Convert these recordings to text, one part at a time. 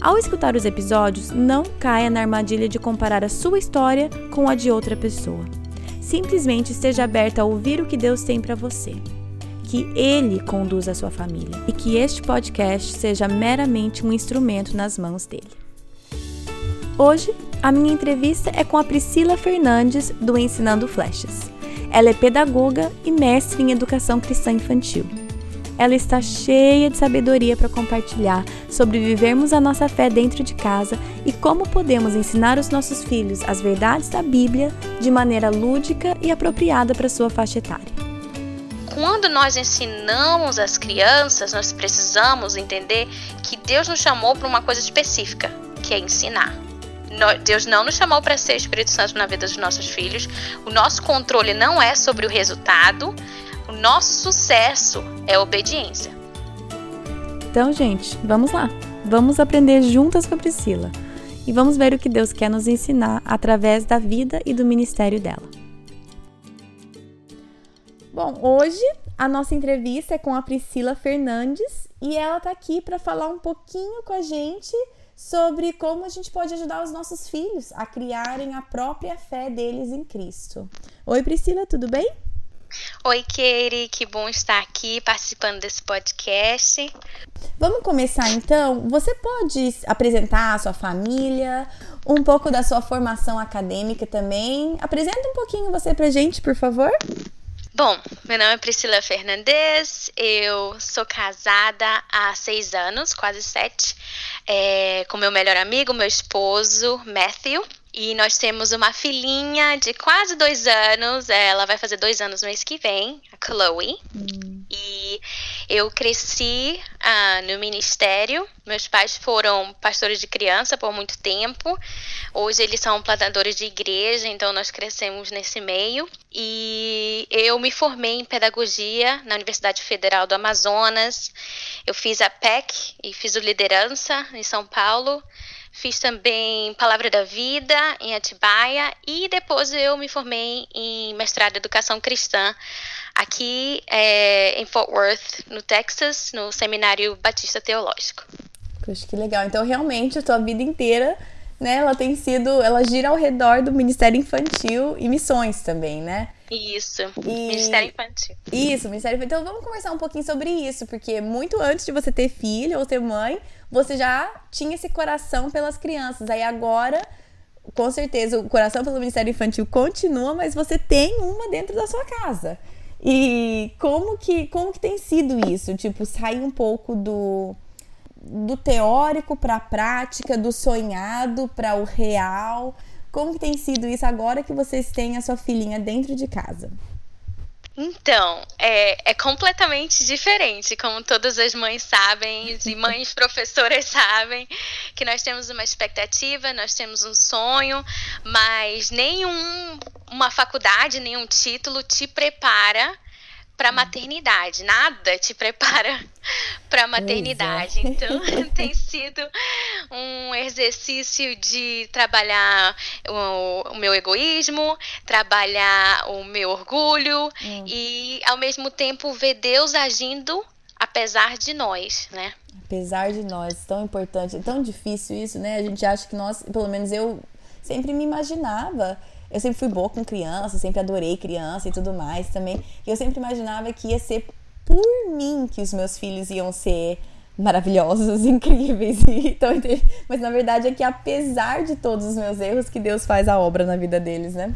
Ao escutar os episódios, não caia na armadilha de comparar a sua história com a de outra pessoa. Simplesmente esteja aberta a ouvir o que Deus tem para você. Que Ele conduza a sua família e que este podcast seja meramente um instrumento nas mãos dele. Hoje, a minha entrevista é com a Priscila Fernandes, do Ensinando Flechas. Ela é pedagoga e mestre em educação cristã infantil. Ela está cheia de sabedoria para compartilhar sobre vivermos a nossa fé dentro de casa e como podemos ensinar os nossos filhos as verdades da Bíblia de maneira lúdica e apropriada para sua faixa etária. Quando nós ensinamos as crianças, nós precisamos entender que Deus nos chamou para uma coisa específica, que é ensinar. Deus não nos chamou para ser Espírito Santo na vida dos nossos filhos. O nosso controle não é sobre o resultado, o nosso sucesso é obediência. Então, gente, vamos lá. Vamos aprender juntas com a Priscila e vamos ver o que Deus quer nos ensinar através da vida e do ministério dela. Bom, hoje a nossa entrevista é com a Priscila Fernandes e ela está aqui para falar um pouquinho com a gente sobre como a gente pode ajudar os nossos filhos a criarem a própria fé deles em Cristo. Oi, Priscila, tudo bem? Oi, Katie, que bom estar aqui participando desse podcast. Vamos começar então? Você pode apresentar a sua família, um pouco da sua formação acadêmica também. Apresenta um pouquinho você pra gente, por favor. Bom, meu nome é Priscila Fernandes, eu sou casada há seis anos, quase sete, é, com meu melhor amigo, meu esposo, Matthew. E nós temos uma filhinha de quase dois anos. Ela vai fazer dois anos no mês que vem, a Chloe. Hum. E eu cresci ah, no ministério. Meus pais foram pastores de criança por muito tempo. Hoje eles são plantadores de igreja, então nós crescemos nesse meio. E eu me formei em pedagogia na Universidade Federal do Amazonas. Eu fiz a PEC e fiz o liderança em São Paulo. Fiz também Palavra da Vida em Atibaia e depois eu me formei em mestrado em Educação Cristã aqui é, em Fort Worth, no Texas, no Seminário Batista Teológico. Puxa, que legal. Então, realmente, a tua vida inteira, né, ela tem sido, ela gira ao redor do Ministério Infantil e missões também, né? Isso, e... Ministério Infantil. Isso, Ministério Infantil. Então, vamos conversar um pouquinho sobre isso, porque muito antes de você ter filho ou ter mãe, você já tinha esse coração pelas crianças. Aí agora, com certeza, o coração pelo Ministério Infantil continua, mas você tem uma dentro da sua casa. E como que, como que tem sido isso? Tipo, sair um pouco do, do teórico para a prática, do sonhado para o real. Como que tem sido isso agora que vocês têm a sua filhinha dentro de casa? Então, é, é, completamente diferente, como todas as mães sabem, e mães professoras sabem, que nós temos uma expectativa, nós temos um sonho, mas nenhum uma faculdade, nenhum título te prepara para maternidade, nada te prepara para maternidade. É. Então tem sido um exercício de trabalhar o, o meu egoísmo, trabalhar o meu orgulho hum. e ao mesmo tempo ver Deus agindo apesar de nós, né? Apesar de nós, tão importante, tão difícil isso, né? A gente acha que nós, pelo menos eu sempre me imaginava eu sempre fui boa com criança, sempre adorei criança e tudo mais também. E eu sempre imaginava que ia ser por mim que os meus filhos iam ser maravilhosos, incríveis. Então, mas na verdade é que apesar de todos os meus erros, que Deus faz a obra na vida deles, né?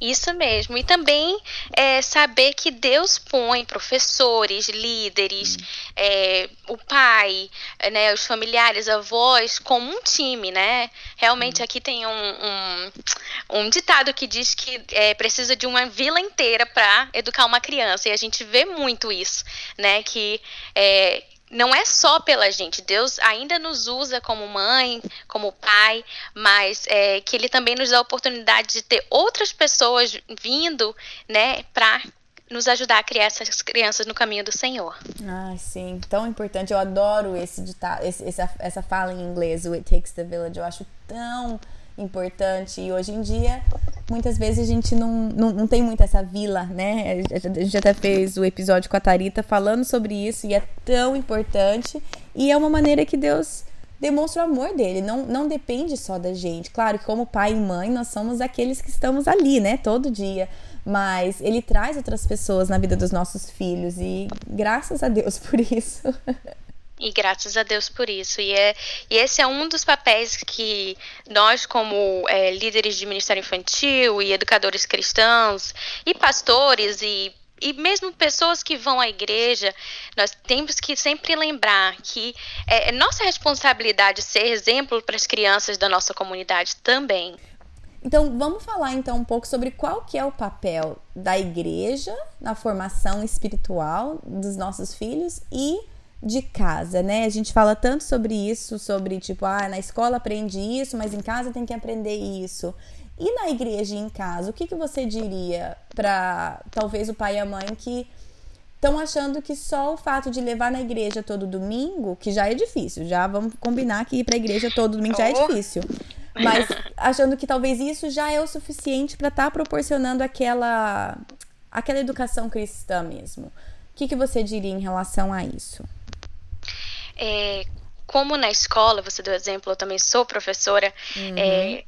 Isso mesmo. E também é, saber que Deus põe professores, líderes, é, o pai, né, os familiares, avós, como um time, né? Realmente aqui tem um, um, um ditado que diz que é, precisa de uma vila inteira para educar uma criança. E a gente vê muito isso, né? Que é, não é só pela gente. Deus ainda nos usa como mãe, como pai, mas é, que Ele também nos dá a oportunidade de ter outras pessoas vindo, né, para nos ajudar a criar essas crianças no caminho do Senhor. Ah, sim, tão importante. Eu adoro esse ditado, esse, essa, essa fala em inglês, o It Takes the Village. Eu acho tão importante. E hoje em dia, muitas vezes a gente não, não, não tem muito essa vila, né? A gente até fez o episódio com a Tarita falando sobre isso e é tão importante. E é uma maneira que Deus demonstra o amor dele. Não, não depende só da gente. Claro que, como pai e mãe, nós somos aqueles que estamos ali, né? Todo dia. Mas ele traz outras pessoas na vida dos nossos filhos e graças a Deus por isso. E graças a Deus por isso. E, é, e esse é um dos papéis que nós, como é, líderes de ministério infantil e educadores cristãos, e pastores e e mesmo pessoas que vão à igreja, nós temos que sempre lembrar que é, é nossa responsabilidade ser exemplo para as crianças da nossa comunidade também. Então, vamos falar então um pouco sobre qual que é o papel da igreja na formação espiritual dos nossos filhos e de casa, né? A gente fala tanto sobre isso, sobre tipo, ah, na escola aprende isso, mas em casa tem que aprender isso. E na igreja e em casa, o que, que você diria para talvez o pai e a mãe que estão achando que só o fato de levar na igreja todo domingo, que já é difícil, já vamos combinar que ir para a igreja todo domingo já é oh. difícil. Mas achando que talvez isso já é o suficiente para estar tá proporcionando aquela aquela educação cristã mesmo. O que, que você diria em relação a isso? É, como na escola, você deu exemplo, eu também sou professora, uhum. é,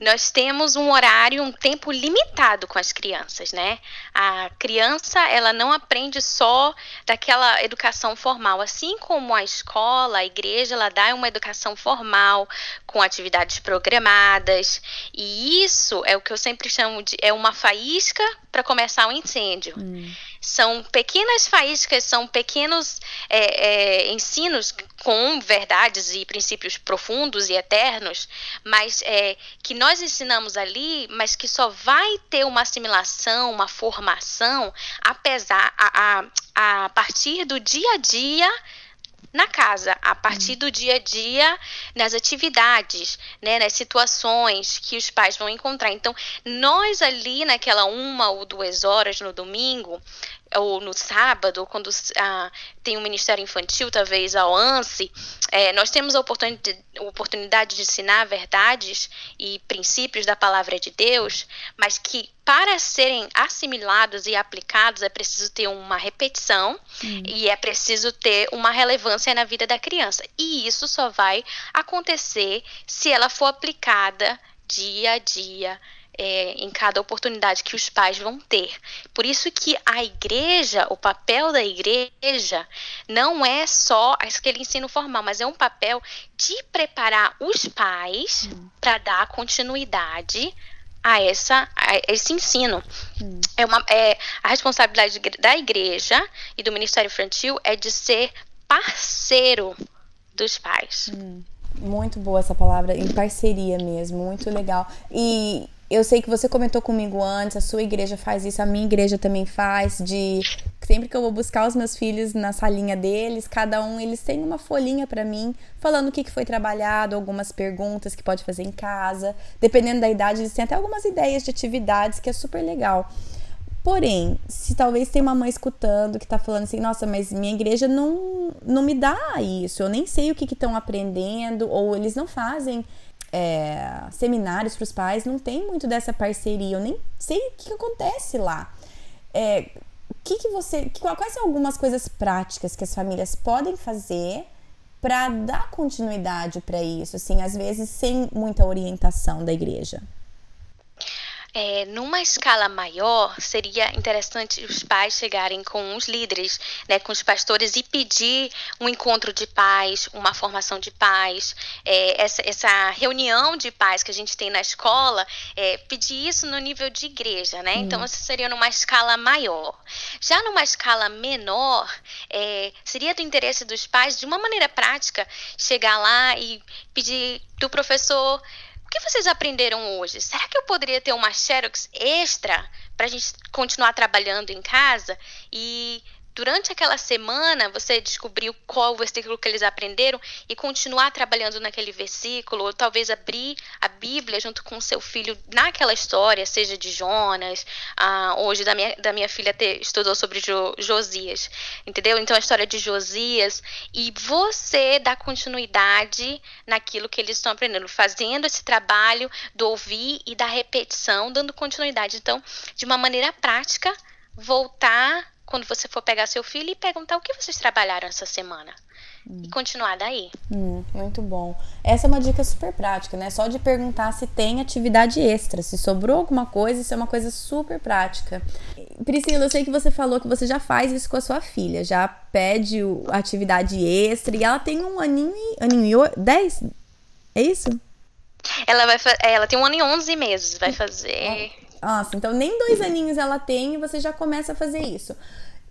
nós temos um horário, um tempo limitado com as crianças, né? A criança, ela não aprende só daquela educação formal, assim como a escola, a igreja, ela dá uma educação formal com atividades programadas, e isso é o que eu sempre chamo de é uma faísca para começar um incêndio. Hum. São pequenas faíscas, são pequenos é, é, ensinos com verdades e princípios profundos e eternos, mas é, que nós ensinamos ali, mas que só vai ter uma assimilação, uma formação, apesar a, a, a partir do dia a dia na casa, a partir do dia a dia, nas atividades, né, nas situações que os pais vão encontrar. Então, nós ali naquela uma ou duas horas no domingo, ou no sábado, quando ah, tem um ministério infantil, talvez ao ANSI, é, nós temos a oportunidade, oportunidade de ensinar verdades e princípios da palavra de Deus, mas que para serem assimilados e aplicados é preciso ter uma repetição e é preciso ter uma relevância na vida da criança. E isso só vai acontecer se ela for aplicada dia a dia é, em cada oportunidade que os pais vão ter. Por isso que a igreja, o papel da igreja, não é só aquele ensino formal, mas é um papel de preparar os pais hum. para dar continuidade a, essa, a esse ensino. É uma, é, a responsabilidade da igreja e do Ministério Infantil é de ser parceiro dos pais. Hum. Muito boa essa palavra, em parceria mesmo, muito legal. E eu sei que você comentou comigo antes, a sua igreja faz isso, a minha igreja também faz, de sempre que eu vou buscar os meus filhos na salinha deles, cada um eles têm uma folhinha para mim, falando o que, foi trabalhado, algumas perguntas que pode fazer em casa. Dependendo da idade, eles têm até algumas ideias de atividades que é super legal. Porém, se talvez tem uma mãe escutando que tá falando assim, nossa, mas minha igreja não, não me dá isso, eu nem sei o que estão aprendendo, ou eles não fazem é, seminários para os pais, não tem muito dessa parceria. Eu nem sei o que, que acontece lá. É, que, que você, quais são algumas coisas práticas que as famílias podem fazer para dar continuidade para isso, assim, às vezes sem muita orientação da igreja? É, numa escala maior, seria interessante os pais chegarem com os líderes, né, com os pastores e pedir um encontro de paz, uma formação de paz, é, essa, essa, reunião de paz que a gente tem na escola, é, pedir isso no nível de igreja, né? Hum. Então, isso seria numa escala maior. Já numa escala menor, é, seria do interesse dos pais, de uma maneira prática, chegar lá e pedir do professor o que vocês aprenderam hoje? Será que eu poderia ter uma Xerox extra para a gente continuar trabalhando em casa? E durante aquela semana você descobriu qual versículo que eles aprenderam e continuar trabalhando naquele versículo, ou talvez abrir a Bíblia junto com o seu filho naquela história, seja de Jonas, ah, hoje da minha, da minha filha ter, estudou sobre jo, Josias, entendeu? Então a história de Josias, e você dá continuidade naquilo que eles estão aprendendo, fazendo esse trabalho do ouvir e da repetição, dando continuidade. Então, de uma maneira prática, voltar quando você for pegar seu filho e perguntar o que vocês trabalharam essa semana. Hum. E continuar daí. Hum, muito bom. Essa é uma dica super prática, né? Só de perguntar se tem atividade extra, se sobrou alguma coisa, isso é uma coisa super prática. Priscila, eu sei que você falou que você já faz isso com a sua filha, já pede atividade extra e ela tem um aninho e. aninho e. 10? É isso? Ela vai ela tem um ano e 11 meses, vai fazer. Nossa, então nem dois aninhos ela tem e você já começa a fazer isso.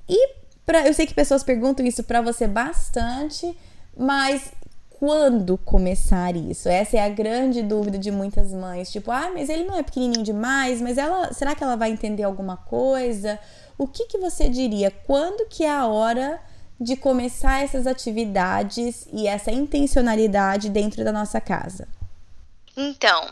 E pra, eu sei que pessoas perguntam isso para você bastante, mas quando começar isso? Essa é a grande dúvida de muitas mães. Tipo, ah, mas ele não é pequenininho demais, mas ela, será que ela vai entender alguma coisa? O que, que você diria? Quando que é a hora de começar essas atividades e essa intencionalidade dentro da nossa casa? Então,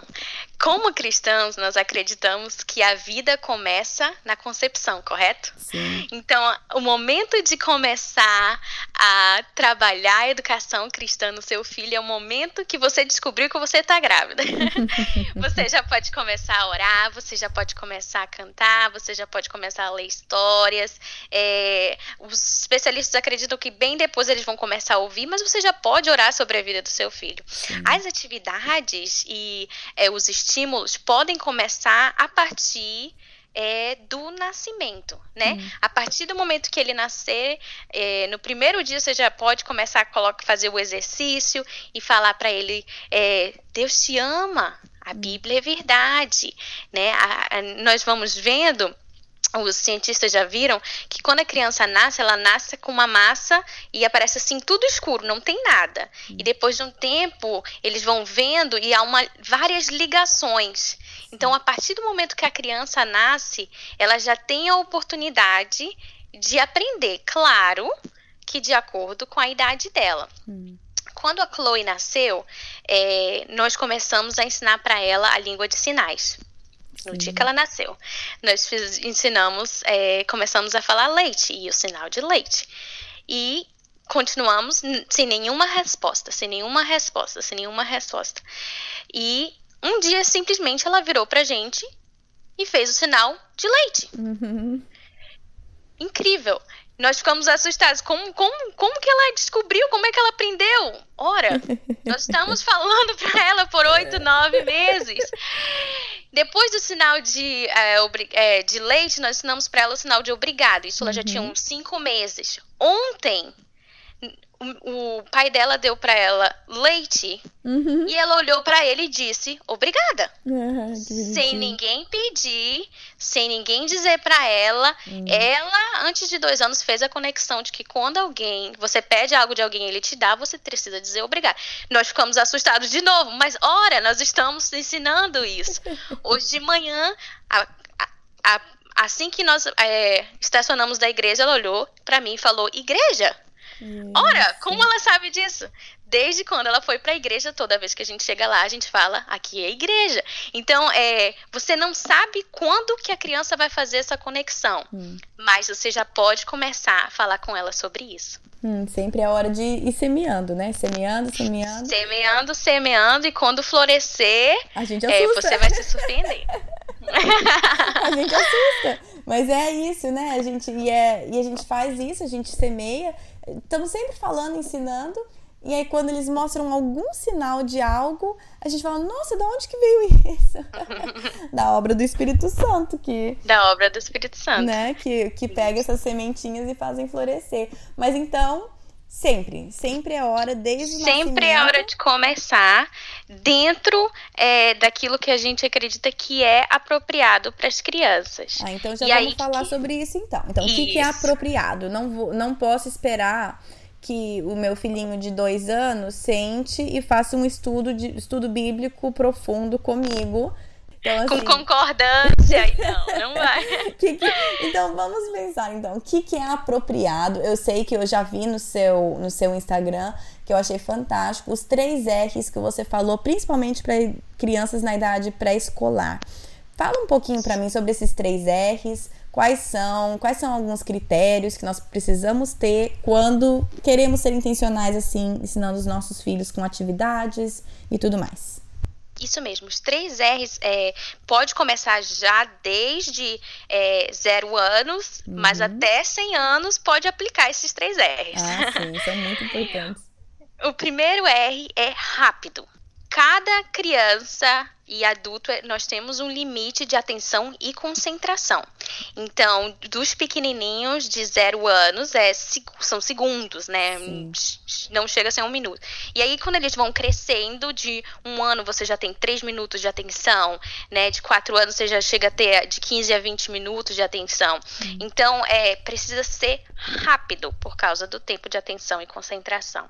como cristãos, nós acreditamos que a vida começa na concepção, correto? Sim. Então, o momento de começar a trabalhar a educação cristã no seu filho é o momento que você descobriu que você está grávida. você já pode começar a orar, você já pode começar a cantar, você já pode começar a ler histórias. É, os especialistas acreditam que bem depois eles vão começar a ouvir, mas você já pode orar sobre a vida do seu filho. Sim. As atividades e é, os estímulos podem começar a partir é, do nascimento, né? Uhum. A partir do momento que ele nascer, é, no primeiro dia você já pode começar a colocar, fazer o exercício e falar para ele: é, Deus te ama, a hum. Bíblia é verdade, né? A, a, nós vamos vendo os cientistas já viram que quando a criança nasce, ela nasce com uma massa e aparece assim tudo escuro, não tem nada. E depois de um tempo, eles vão vendo e há uma, várias ligações. Então, a partir do momento que a criança nasce, ela já tem a oportunidade de aprender, claro, que de acordo com a idade dela. Hum. Quando a Chloe nasceu, é, nós começamos a ensinar para ela a língua de sinais no dia que ela nasceu. Nós fiz, ensinamos, é, começamos a falar leite e o sinal de leite. E continuamos sem nenhuma resposta, sem nenhuma resposta, sem nenhuma resposta. E um dia simplesmente ela virou pra gente e fez o sinal de leite. Uhum. Incrível. Nós ficamos assustados. Como, como, como que ela descobriu? Como é que ela aprendeu? Ora, nós estamos falando para ela por oito, nove meses. Depois do sinal de, é, de leite, nós ensinamos para ela o sinal de obrigado. Isso ela já tinha uhum. uns cinco meses. Ontem, o, o pai dela deu para ela leite uhum. e ela olhou para ele e disse obrigada. Ah, sem ninguém pedir, sem ninguém dizer para ela. Uhum. Ela, antes de dois anos, fez a conexão de que quando alguém, você pede algo de alguém ele te dá, você precisa dizer obrigada. Nós ficamos assustados de novo, mas ora, nós estamos ensinando isso. Hoje de manhã, a, a, a, assim que nós é, estacionamos da igreja, ela olhou para mim e falou: Igreja? Ora, como ela sabe disso? Desde quando ela foi para a igreja, toda vez que a gente chega lá, a gente fala, aqui é igreja. Então, é, você não sabe quando que a criança vai fazer essa conexão, hum. mas você já pode começar a falar com ela sobre isso. Hum, sempre é hora de ir semeando, né? Semeando, semeando. Semeando, semeando, e quando florescer, a gente é, você vai se surpreender. a gente assusta. Mas é isso, né? A gente, e, é, e a gente faz isso, a gente semeia estamos sempre falando, ensinando, e aí quando eles mostram algum sinal de algo, a gente fala, nossa, da onde que veio isso? da obra do Espírito Santo que da obra do Espírito Santo, né, que que pega essas sementinhas e fazem florescer. Mas então, Sempre, sempre é hora, desde o Sempre é hora de começar dentro é, daquilo que a gente acredita que é apropriado para as crianças. Ah, então já e vamos falar que... sobre isso então. Então, isso. o que, que é apropriado? Não, vou, não posso esperar que o meu filhinho de dois anos sente e faça um estudo, de, estudo bíblico profundo comigo Então, assim... Com concordância, não, não vai. que que... Então vamos pensar então, o que, que é apropriado? Eu sei que eu já vi no seu, no seu Instagram que eu achei fantástico, os três R's que você falou, principalmente para crianças na idade pré-escolar. Fala um pouquinho para mim sobre esses três R's, quais são, quais são alguns critérios que nós precisamos ter quando queremos ser intencionais assim, ensinando os nossos filhos com atividades e tudo mais. Isso mesmo, os três R's é, pode começar já desde é, zero anos, uhum. mas até 100 anos pode aplicar esses três R's. Ah, sim, são muito importantes. o primeiro R é rápido. Cada criança e adulto, é, nós temos um limite de atenção e concentração. Então, dos pequenininhos de zero anos, é, são segundos, né? Sim. Não chega a ser um minuto. E aí, quando eles vão crescendo, de um ano você já tem três minutos de atenção, né? De quatro anos você já chega a ter de 15 a 20 minutos de atenção. Hum. Então, é, precisa ser rápido por causa do tempo de atenção e concentração.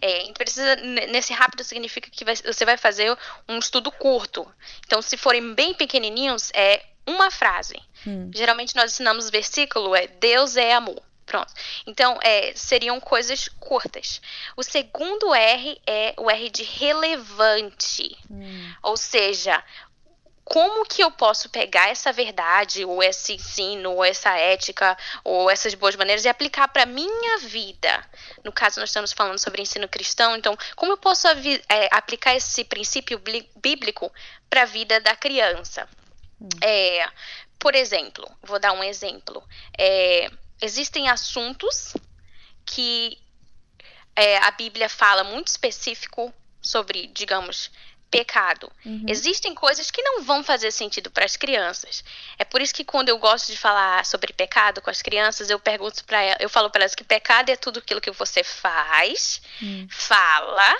É, precisa, nesse rápido significa que vai, você vai fazer um estudo curto curto. Então, se forem bem pequenininhos, é uma frase. Hum. Geralmente nós ensinamos versículo, é Deus é amor. Pronto. Então, é, seriam coisas curtas. O segundo R é o R de relevante. Hum. Ou seja, como que eu posso pegar essa verdade, ou esse ensino, ou essa ética, ou essas boas maneiras e aplicar para minha vida? No caso, nós estamos falando sobre ensino cristão, então, como eu posso é, aplicar esse princípio bíblico para a vida da criança? Hum. É, por exemplo, vou dar um exemplo. É, existem assuntos que é, a Bíblia fala muito específico sobre, digamos, pecado. Uhum. Existem coisas que não vão fazer sentido para as crianças. É por isso que quando eu gosto de falar sobre pecado com as crianças, eu pergunto para eu falo para elas que pecado é tudo aquilo que você faz, uhum. fala,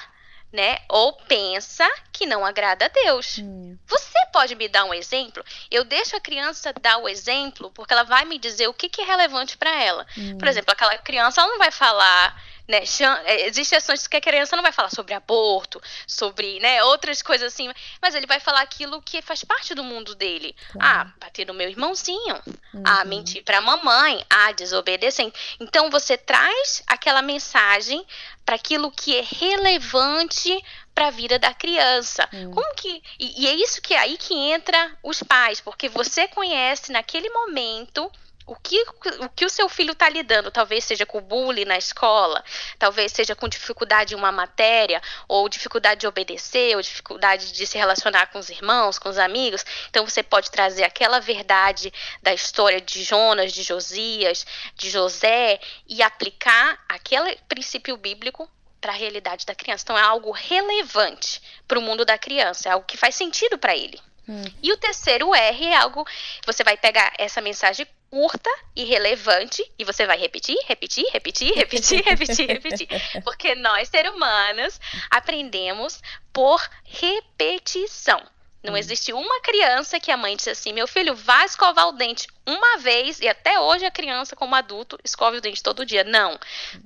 né, ou pensa que não agrada a Deus. Uhum. Você pode me dar um exemplo? Eu deixo a criança dar o exemplo porque ela vai me dizer o que, que é relevante para ela. Por exemplo, aquela criança ela não vai falar né, é, existem ações que a criança não vai falar sobre aborto, sobre né, outras coisas assim, mas ele vai falar aquilo que faz parte do mundo dele. Ah, bater no meu irmãozinho. Uhum. Ah, mentir para a mamãe. Ah, desobedecer. Então você traz aquela mensagem para aquilo que é relevante para a vida da criança. Hum. Como que e, e, é isso que é aí que entra os pais, porque você conhece naquele momento o que, o que o seu filho está lidando, talvez seja com bullying na escola, talvez seja com dificuldade em uma matéria, ou dificuldade de obedecer, ou dificuldade de se relacionar com os irmãos, com os amigos. Então você pode trazer aquela verdade da história de Jonas, de Josias, de José e aplicar aquele princípio bíblico para a realidade da criança. Então é algo relevante para o mundo da criança, é algo que faz sentido para ele. Hum. E o terceiro R é algo. Você vai pegar essa mensagem curta e relevante e você vai repetir, repetir, repetir, repetir, repetir, repetir. Porque nós, seres humanos, aprendemos por repetição. Não hum. existe uma criança que a mãe disse assim: meu filho, vai escovar o dente uma vez, e até hoje a criança, como adulto, escove o dente todo dia. Não.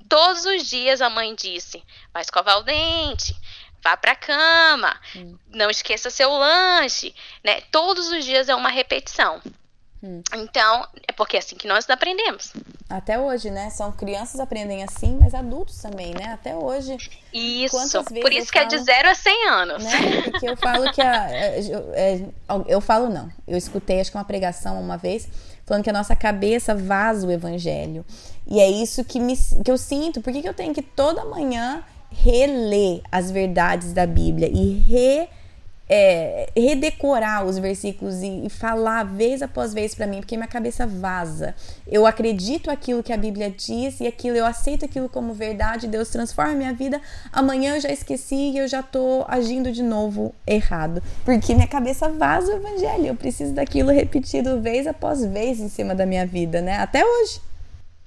Todos os dias a mãe disse: vai escovar o dente, vá para a cama, hum. não esqueça seu lanche, né? Todos os dias é uma repetição. Hum. Então, é porque é assim que nós aprendemos. Até hoje, né? São crianças aprendem assim, mas adultos também, né? Até hoje. Isso. Por isso que falo, é de 0 a 100 anos. Né? Porque eu falo que a. É, é, eu falo não. Eu escutei, acho que uma pregação uma vez, falando que a nossa cabeça vaza o evangelho. E é isso que, me, que eu sinto. Por que, que eu tenho que toda manhã reler as verdades da Bíblia e re é, redecorar os versículos e, e, falar vez após vez para mim, porque minha cabeça vaza. Eu acredito aquilo que a Bíblia diz e aquilo eu aceito aquilo como verdade. Deus transforma minha vida. Amanhã eu já esqueci e eu já tô agindo de novo errado, porque minha cabeça vaza o evangelho. Eu preciso daquilo repetido vez após vez em cima da minha vida, né? Até hoje.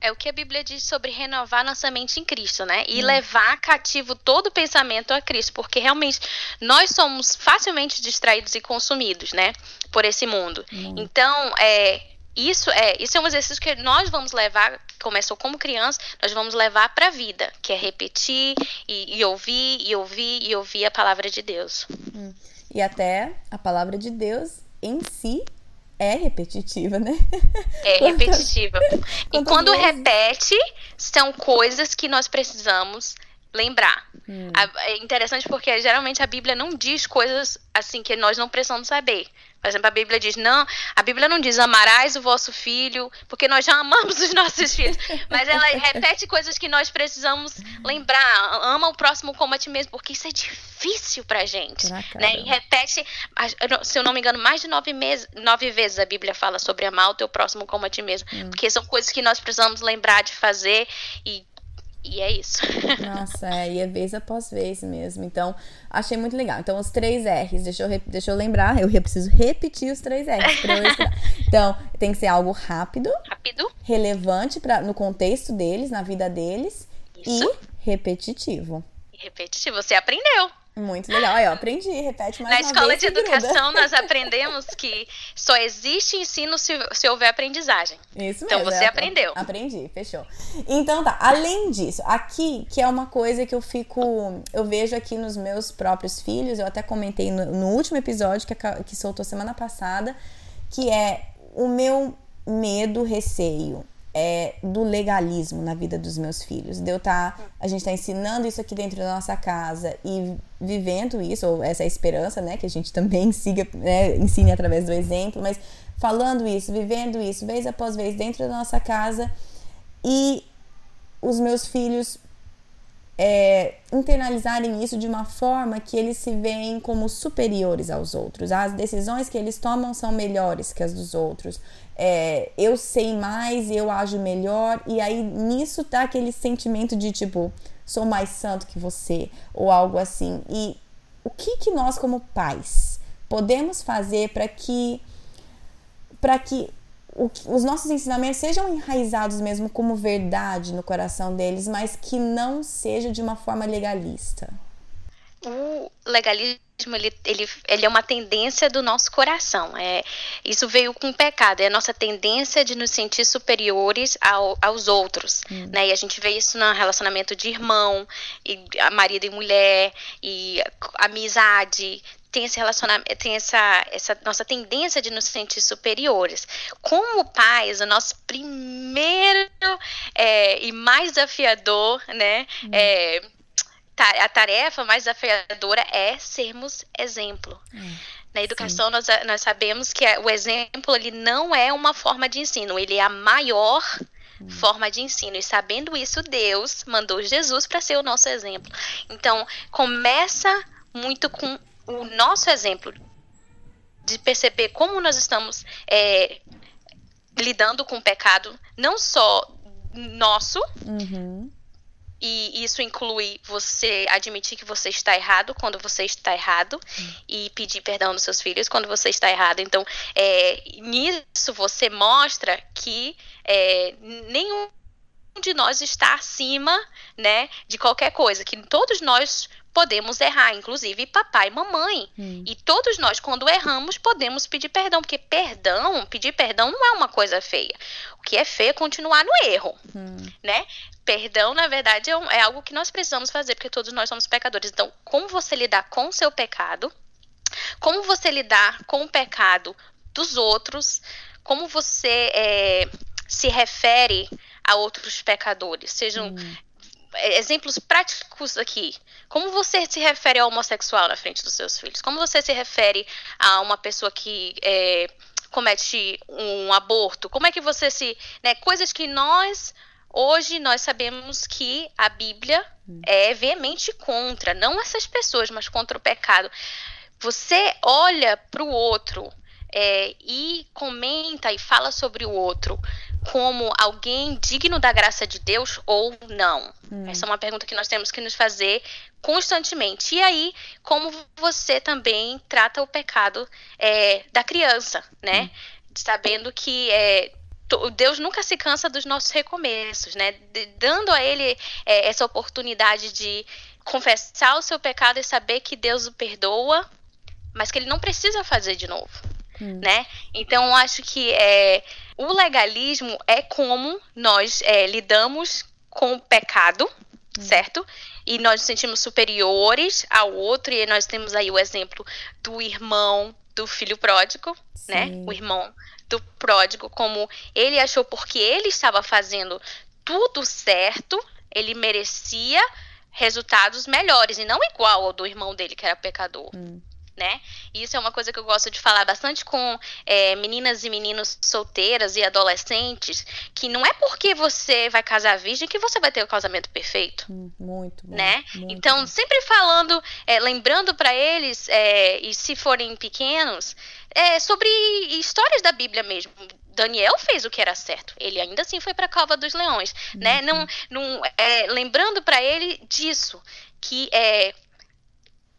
É o que a Bíblia diz sobre renovar nossa mente em Cristo, né? E hum. levar cativo todo o pensamento a Cristo, porque realmente nós somos facilmente distraídos e consumidos, né? Por esse mundo. Hum. Então, é, isso é, isso é um exercício que nós vamos levar, começou como criança, nós vamos levar para a vida, que é repetir e, e, ouvir e ouvir e ouvir a palavra de Deus. Hum. E até a palavra de Deus em si é repetitiva, né? É repetitiva. e quando repete, são coisas que nós precisamos lembrar. Hum. É interessante porque geralmente a Bíblia não diz coisas assim que nós não precisamos saber. Por exemplo, a Bíblia diz, não, a Bíblia não diz amarás o vosso filho, porque nós já amamos os nossos filhos. Mas ela repete coisas que nós precisamos lembrar. Ama o próximo como a ti mesmo, porque isso é difícil pra gente. né? E repete, se eu não me engano, mais de nove, meses, nove vezes a Bíblia fala sobre amar o teu próximo como a ti mesmo. Hum. Porque são coisas que nós precisamos lembrar de fazer e e é isso. Nossa, é, e é vez após vez mesmo. Então, achei muito legal. Então, os três R's, deixa eu, deixa eu lembrar, eu preciso repetir os três R's pra eu Então, tem que ser algo rápido, rápido. relevante pra, no contexto deles, na vida deles, isso. e repetitivo. repetitivo, você aprendeu. Muito legal. Aí, ó, aprendi, repete mais Na escola de educação, nós aprendemos que só existe ensino se, se houver aprendizagem. Isso então, mesmo. Então você é, aprendeu. Aprendi, fechou. Então tá, além disso, aqui, que é uma coisa que eu fico. Eu vejo aqui nos meus próprios filhos, eu até comentei no, no último episódio que, que soltou semana passada, que é o meu medo, receio é, do legalismo na vida dos meus filhos. De eu tá, a gente está ensinando isso aqui dentro da nossa casa e vivendo isso, ou essa é esperança, né, que a gente também siga, né, ensine através do exemplo, mas falando isso, vivendo isso, vez após vez dentro da nossa casa e os meus filhos é, internalizarem isso de uma forma que eles se veem como superiores aos outros. As decisões que eles tomam são melhores que as dos outros. É, eu sei mais, eu ajo melhor, e aí nisso tá aquele sentimento de tipo, sou mais santo que você, ou algo assim. E o que, que nós, como pais, podemos fazer para que para que os nossos ensinamentos sejam enraizados mesmo como verdade no coração deles, mas que não seja de uma forma legalista. O legalismo ele, ele, ele é uma tendência do nosso coração. É, isso veio com o pecado, é a nossa tendência de nos sentir superiores ao, aos outros. Hum. Né? E a gente vê isso no relacionamento de irmão, e a marido e mulher, e amizade, tem esse relacionamento, tem essa, essa nossa tendência de nos sentir superiores. Como pais, o nosso primeiro é, e mais desafiador, né? Hum. É, a tarefa mais desafiadora é sermos exemplo. Hum. Na educação, nós, nós sabemos que o exemplo ele não é uma forma de ensino, ele é a maior hum. forma de ensino. E sabendo isso, Deus mandou Jesus para ser o nosso exemplo. Então, começa muito com o nosso exemplo de perceber como nós estamos é, lidando com o pecado, não só nosso, uhum. E isso inclui você admitir que você está errado quando você está errado e pedir perdão dos seus filhos quando você está errado. Então, é, nisso você mostra que é, nenhum de nós está acima, né, de qualquer coisa, que todos nós podemos errar, inclusive papai e mamãe. Hum. E todos nós, quando erramos, podemos pedir perdão, porque perdão, pedir perdão não é uma coisa feia. O que é feio é continuar no erro, hum. né? Perdão, na verdade, é, um, é algo que nós precisamos fazer, porque todos nós somos pecadores. Então, como você lidar com o seu pecado, como você lidar com o pecado dos outros, como você é, se refere a outros pecadores, sejam hum. É, exemplos práticos aqui. Como você se refere ao homossexual na frente dos seus filhos? Como você se refere a uma pessoa que é, comete um aborto? Como é que você se. Né, coisas que nós. Hoje nós sabemos que a Bíblia é veemente contra, não essas pessoas, mas contra o pecado. Você olha para o outro é, e comenta e fala sobre o outro como alguém digno da graça de Deus ou não? Hum. Essa é uma pergunta que nós temos que nos fazer constantemente. E aí, como você também trata o pecado é, da criança, né? Hum. Sabendo que é, Deus nunca se cansa dos nossos recomeços, né? Dando a ele é, essa oportunidade de confessar o seu pecado e saber que Deus o perdoa, mas que ele não precisa fazer de novo, hum. né? Então, acho que é, o legalismo é como nós é, lidamos com o pecado, hum. certo? E nós nos sentimos superiores ao outro, e nós temos aí o exemplo do irmão do filho pródigo? Sim. né? O irmão do pródigo, como ele achou porque ele estava fazendo tudo certo, ele merecia resultados melhores e não igual ao do irmão dele que era pecador. Hum né? E isso é uma coisa que eu gosto de falar bastante com é, meninas e meninos solteiras e adolescentes, que não é porque você vai casar virgem que você vai ter o casamento perfeito. Hum, muito bom. Né? Muito então, bom. sempre falando, é, lembrando para eles, é, e se forem pequenos, é, sobre histórias da Bíblia mesmo. Daniel fez o que era certo. Ele ainda assim foi para a cova dos leões, uhum. né? Não, não, é, lembrando para ele disso que é,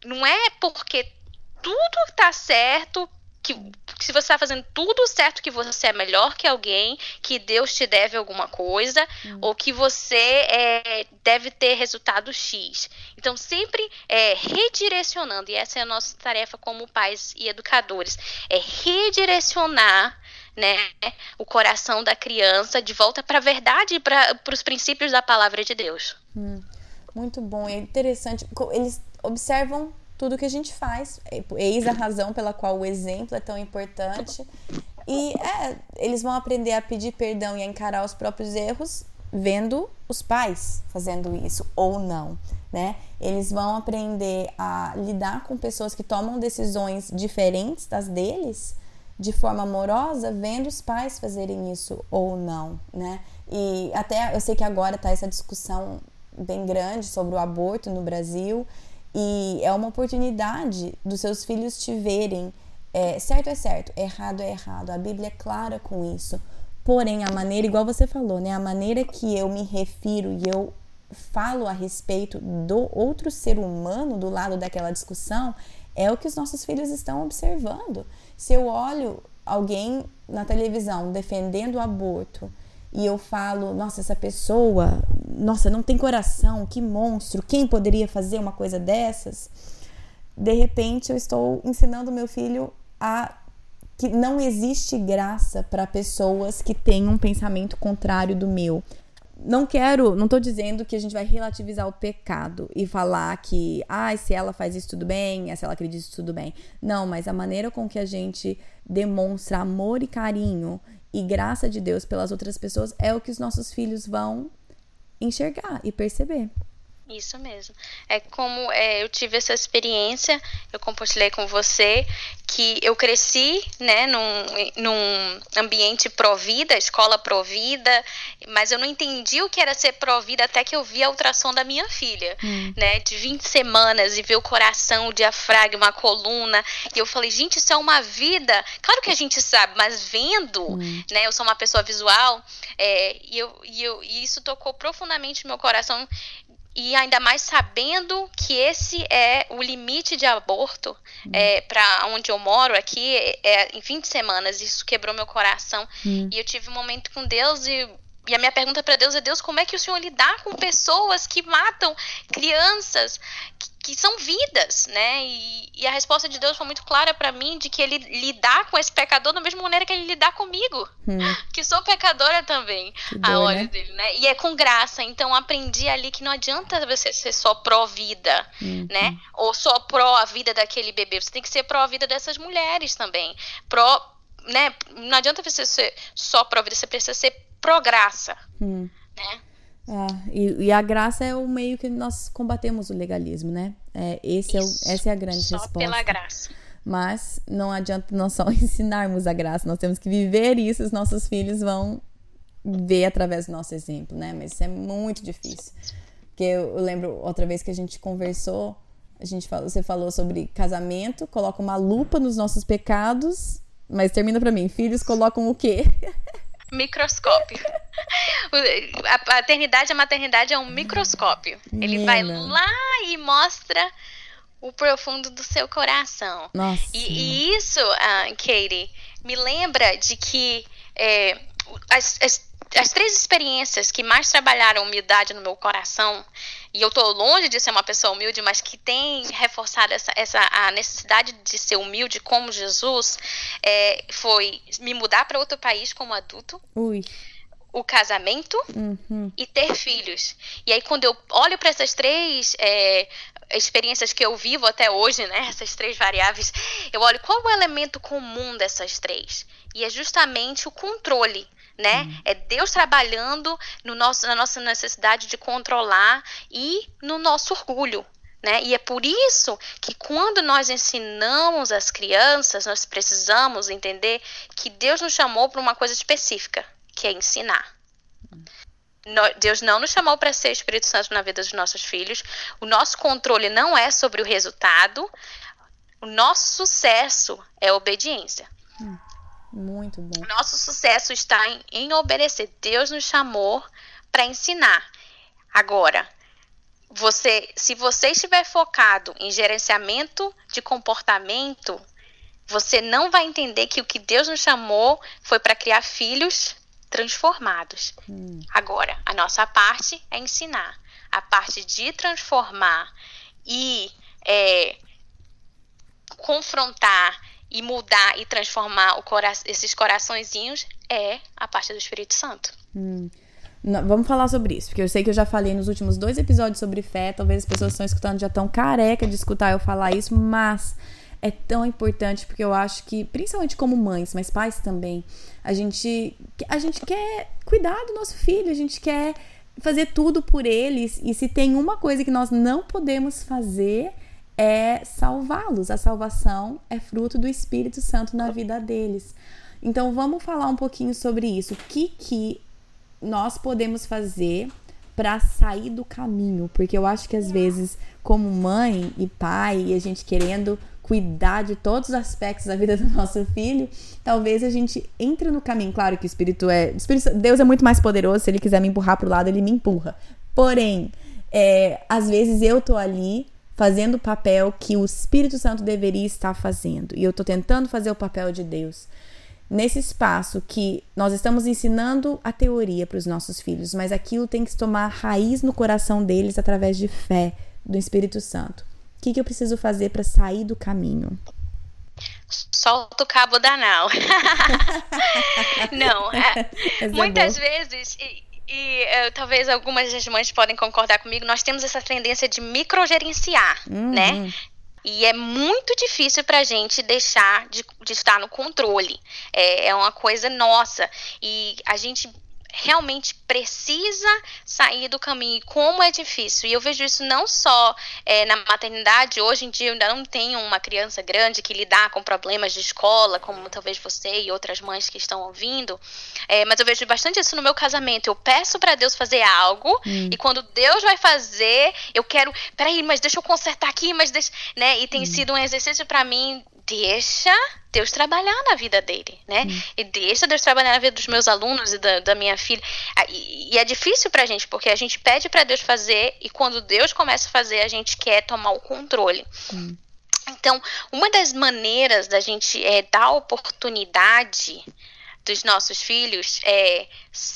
não é porque tudo tá certo, que, que se você está fazendo tudo certo, que você é melhor que alguém, que Deus te deve alguma coisa, hum. ou que você é, deve ter resultado X. Então, sempre é, redirecionando, e essa é a nossa tarefa como pais e educadores, é redirecionar né, o coração da criança de volta para a verdade e para os princípios da palavra de Deus. Hum, muito bom, é interessante. Eles observam tudo que a gente faz. Eis a razão pela qual o exemplo é tão importante. E é, eles vão aprender a pedir perdão e a encarar os próprios erros vendo os pais fazendo isso ou não, né? Eles vão aprender a lidar com pessoas que tomam decisões diferentes das deles de forma amorosa, vendo os pais fazerem isso ou não, né? E até eu sei que agora tá essa discussão bem grande sobre o aborto no Brasil e é uma oportunidade dos seus filhos te verem. É, certo é certo, errado é errado. A Bíblia é clara com isso. Porém, a maneira, igual você falou, né? A maneira que eu me refiro e eu falo a respeito do outro ser humano do lado daquela discussão é o que os nossos filhos estão observando. Se eu olho alguém na televisão defendendo o aborto e eu falo, nossa, essa pessoa, nossa, não tem coração, que monstro, quem poderia fazer uma coisa dessas? De repente eu estou ensinando meu filho a que não existe graça para pessoas que têm um pensamento contrário do meu. Não quero, não estou dizendo que a gente vai relativizar o pecado e falar que, ah, se ela faz isso tudo bem, se ela acredita isso tudo bem. Não, mas a maneira com que a gente demonstra amor e carinho e graça de Deus pelas outras pessoas é o que os nossos filhos vão enxergar e perceber. Isso mesmo. É como é, eu tive essa experiência, eu compartilhei com você, que eu cresci né, num, num ambiente provida, escola provida, mas eu não entendi o que era ser provida até que eu vi a ultrassom da minha filha, hum. né, de 20 semanas, e ver o coração, o diafragma, a coluna, e eu falei, gente, isso é uma vida, claro que a gente sabe, mas vendo, hum. né, eu sou uma pessoa visual, é, e, eu, e, eu, e isso tocou profundamente no meu coração, e ainda mais sabendo que esse é o limite de aborto hum. é, para onde eu moro aqui é, em 20 semanas isso quebrou meu coração hum. e eu tive um momento com Deus e e a minha pergunta para Deus é: Deus, como é que o Senhor lidar com pessoas que matam crianças, que, que são vidas, né? E, e, a resposta de Deus foi muito clara para mim de que ele lidar com esse pecador da mesma maneira que ele lidar comigo, hum. que sou pecadora também, a hora né? dele, né? E é com graça. Então aprendi ali que não adianta você ser só pró-vida, hum. né? Ou só pró a vida daquele bebê. Você tem que ser pró a vida dessas mulheres também. Pró né? Não adianta você ser só pró-vida, você precisa ser pró-graça, hum. né? É, e, e, a graça é o meio que nós combatemos o legalismo, né? É, esse Isso, é o, essa é a grande só resposta. pela graça. Mas não adianta nós só ensinarmos a graça, nós temos que viver isso, os nossos filhos vão ver através do nosso exemplo, né? Mas isso é muito difícil. Porque eu, eu lembro outra vez que a gente conversou, a gente falou, você falou sobre casamento, coloca uma lupa nos nossos pecados, mas termina para mim, filhos colocam o quê? microscópio. A paternidade, a maternidade é um microscópio. Ele vai lá e mostra o profundo do seu coração. Nossa. E, e isso, uh, Katie, me lembra de que é, as, as as três experiências que mais trabalharam humildade no meu coração, e eu tô longe de ser uma pessoa humilde, mas que tem reforçado essa, essa a necessidade de ser humilde como Jesus, é, foi me mudar para outro país como adulto. Ui o casamento uhum. e ter filhos. E aí, quando eu olho para essas três é, experiências que eu vivo até hoje, né? Essas três variáveis, eu olho qual é o elemento comum dessas três. E é justamente o controle, né? Uhum. É Deus trabalhando no nosso, na nossa necessidade de controlar e no nosso orgulho. Né? E é por isso que quando nós ensinamos as crianças, nós precisamos entender que Deus nos chamou para uma coisa específica, que é ensinar. Deus não nos chamou para ser Espírito Santo na vida dos nossos filhos. O nosso controle não é sobre o resultado. O nosso sucesso é obediência. Hum, muito bom. Nosso sucesso está em, em obedecer. Deus nos chamou para ensinar. Agora, você, se você estiver focado em gerenciamento de comportamento, você não vai entender que o que Deus nos chamou foi para criar filhos transformados. Hum. Agora, a nossa parte é ensinar. A parte de transformar e é, confrontar e mudar e transformar cora esses coraçõezinhos é a parte do Espírito Santo. Hum. Não, vamos falar sobre isso, porque eu sei que eu já falei nos últimos dois episódios sobre fé, talvez as pessoas estão escutando já estão careca de escutar eu falar isso, mas é tão importante porque eu acho que, principalmente como mães, mas pais também, a gente, a gente quer cuidar do nosso filho, a gente quer fazer tudo por eles, e se tem uma coisa que nós não podemos fazer é salvá-los. A salvação é fruto do Espírito Santo na vida deles. Então vamos falar um pouquinho sobre isso. O que que nós podemos fazer para sair do caminho? Porque eu acho que às vezes, como mãe e pai, a gente querendo cuidar de todos os aspectos da vida do nosso filho, talvez a gente entre no caminho. Claro que o Espírito é. O Espírito, Deus é muito mais poderoso, se ele quiser me empurrar pro lado, ele me empurra. Porém, é, às vezes eu tô ali fazendo o papel que o Espírito Santo deveria estar fazendo. E eu tô tentando fazer o papel de Deus. Nesse espaço que nós estamos ensinando a teoria para os nossos filhos, mas aquilo tem que tomar raiz no coração deles através de fé do Espírito Santo que, que eu preciso fazer para sair do caminho? Solta o cabo da nau. Não, é, é muitas vezes, e, e uh, talvez algumas das mães podem concordar comigo, nós temos essa tendência de microgerenciar, uhum. né? E é muito difícil para a gente deixar de, de, estar no controle. É, é uma coisa nossa. E a gente realmente precisa sair do caminho. E como é difícil. E eu vejo isso não só é, na maternidade. Hoje em dia eu ainda não tenho uma criança grande que lidar com problemas de escola, como talvez você e outras mães que estão ouvindo. É, mas eu vejo bastante isso no meu casamento. Eu peço para Deus fazer algo hum. e quando Deus vai fazer, eu quero. Peraí, mas deixa eu consertar aqui, mas deixa. Né? E tem hum. sido um exercício para mim deixa Deus trabalhar na vida dele, né? Hum. E deixa Deus trabalhar na vida dos meus alunos e da, da minha filha. E, e, é difícil pra gente, porque a gente pede para Deus fazer e quando Deus começa a fazer, a gente quer tomar o controle. Hum. Então, uma das maneiras da gente é, dar oportunidade dos nossos filhos é,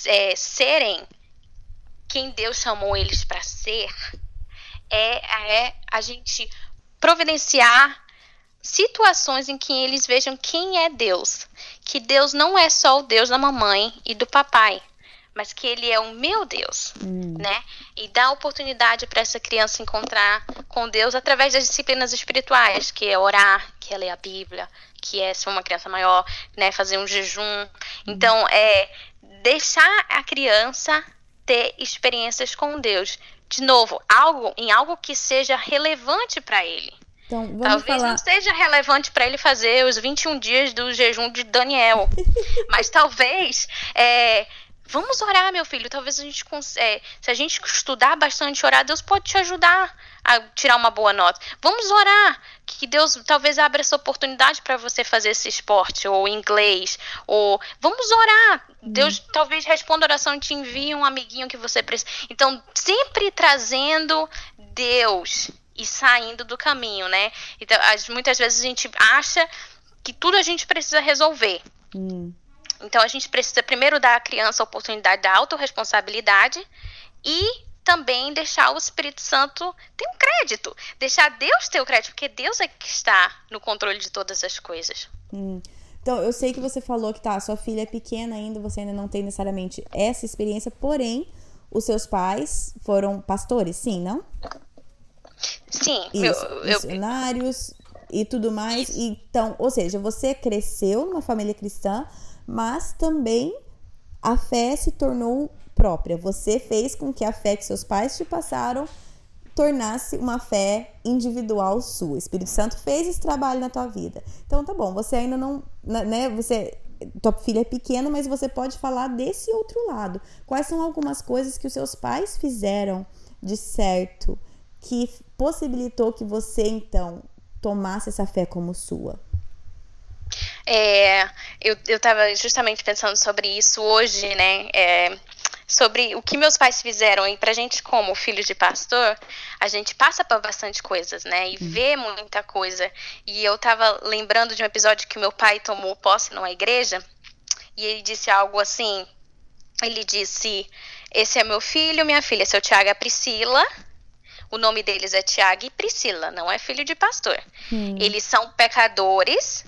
é serem quem Deus chamou eles para ser é, é a gente providenciar situações em que eles vejam quem é Deus. Que Deus não é só o Deus da mamãe e do papai, mas que ele é o meu Deus, hum. né? E dá oportunidade para essa criança encontrar com Deus através das disciplinas espirituais, que é orar, que é ler a Bíblia, que é, se for uma criança maior, né, fazer um jejum. Hum. Então, é deixar a criança ter experiências com Deus. De novo, algo em algo que seja relevante para ele. Então, Talvez falar... não seja relevante para ele fazer os 21 dias do jejum de Daniel. mas talvez. É, vamos orar, meu filho. Talvez a gente é, se a gente estudar bastante orar, Deus pode te ajudar a tirar uma boa nota. Vamos orar, que Deus talvez abra essa oportunidade para você fazer esse esporte ou inglês, ou vamos orar. Deus hum. talvez responda a oração e te envie um amiguinho que você precisa. Então, sempre trazendo Deus e saindo do caminho, né? Então, muitas vezes a gente acha que tudo a gente precisa resolver. Hum. Então a gente precisa primeiro dar à criança a oportunidade da autorresponsabilidade e também deixar o Espírito Santo ter um crédito, deixar Deus ter o crédito, porque Deus é que está no controle de todas as coisas. Hum. Então, eu sei que você falou que tá, sua filha é pequena ainda, você ainda não tem necessariamente essa experiência, porém, os seus pais foram pastores, sim, não? Sim, Isso, eu, missionários e tudo mais. Então, ou seja, você cresceu numa família cristã, mas também a fé se tornou própria. Você fez com que a fé que seus pais te passaram tornasse uma fé individual sua. O Espírito Santo fez esse trabalho na tua vida. Então tá bom, você ainda não, né, você tua filha é pequena, mas você pode falar desse outro lado. Quais são algumas coisas que os seus pais fizeram de certo que possibilitou que você então tomasse essa fé como sua? É, eu, eu tava justamente pensando sobre isso hoje, né? É, sobre o que meus pais fizeram. E pra gente, como filho de pastor, a gente passa por bastante coisas, né? E hum. vê muita coisa. E eu tava lembrando de um episódio que meu pai tomou posse numa igreja. E ele disse algo assim. Ele disse: Esse é meu filho, minha filha, seu Tiago é Priscila. O nome deles é Tiago e Priscila, não é filho de pastor. Hum. Eles são pecadores,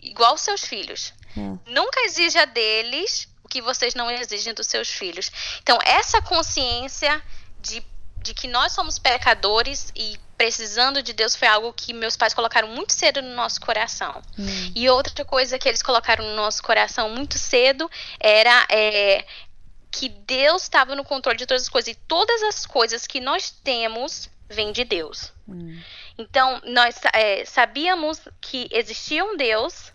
igual seus filhos. Hum. Nunca exija deles que vocês não exigem dos seus filhos. Então, essa consciência de, de que nós somos pecadores e precisando de Deus foi algo que meus pais colocaram muito cedo no nosso coração. Hum. E outra coisa que eles colocaram no nosso coração muito cedo era é, que Deus estava no controle de todas as coisas. E todas as coisas que nós temos vêm de Deus. Hum. Então, nós é, sabíamos que existia um Deus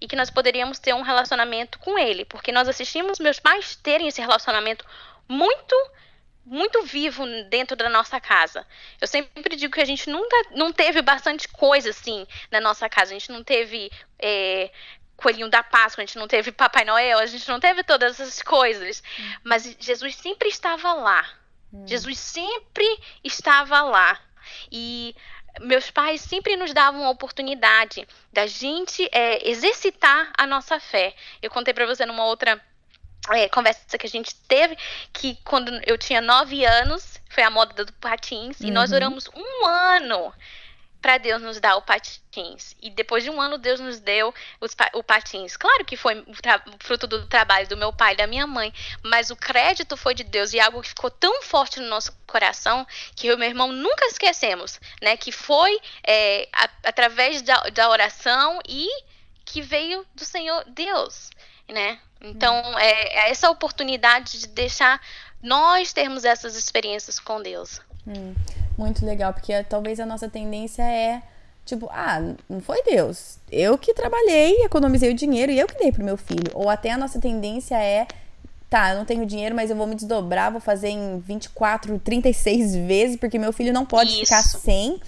e que nós poderíamos ter um relacionamento com ele, porque nós assistimos meus pais terem esse relacionamento muito muito vivo dentro da nossa casa. Eu sempre digo que a gente nunca não teve bastante coisa assim na nossa casa. A gente não teve é, coelhinho da Páscoa, a gente não teve Papai Noel, a gente não teve todas essas coisas. Hum. Mas Jesus sempre estava lá. Hum. Jesus sempre estava lá. E meus pais sempre nos davam a oportunidade da gente é, exercitar a nossa fé. Eu contei para você numa outra é, conversa que a gente teve que quando eu tinha nove anos foi a moda do patins uhum. e nós uhum. oramos um ano para Deus nos dar o patins. E depois de um ano, Deus nos deu os, o patins. Claro que foi fruto do trabalho do meu pai e da minha mãe, mas o crédito foi de Deus e algo que ficou tão forte no nosso coração que eu e meu irmão nunca esquecemos, né? Que foi é, a, através da, da oração e que veio do Senhor Deus, né? Então, é, é essa oportunidade de deixar nós termos essas experiências com Deus. Hum muito legal, porque talvez a nossa tendência é tipo, ah, não foi Deus. Eu que trabalhei, economizei o dinheiro e eu que dei pro meu filho. Ou até a nossa tendência é, tá, eu não tenho dinheiro, mas eu vou me desdobrar, vou fazer em 24, 36 vezes, porque meu filho não pode Isso. ficar sem.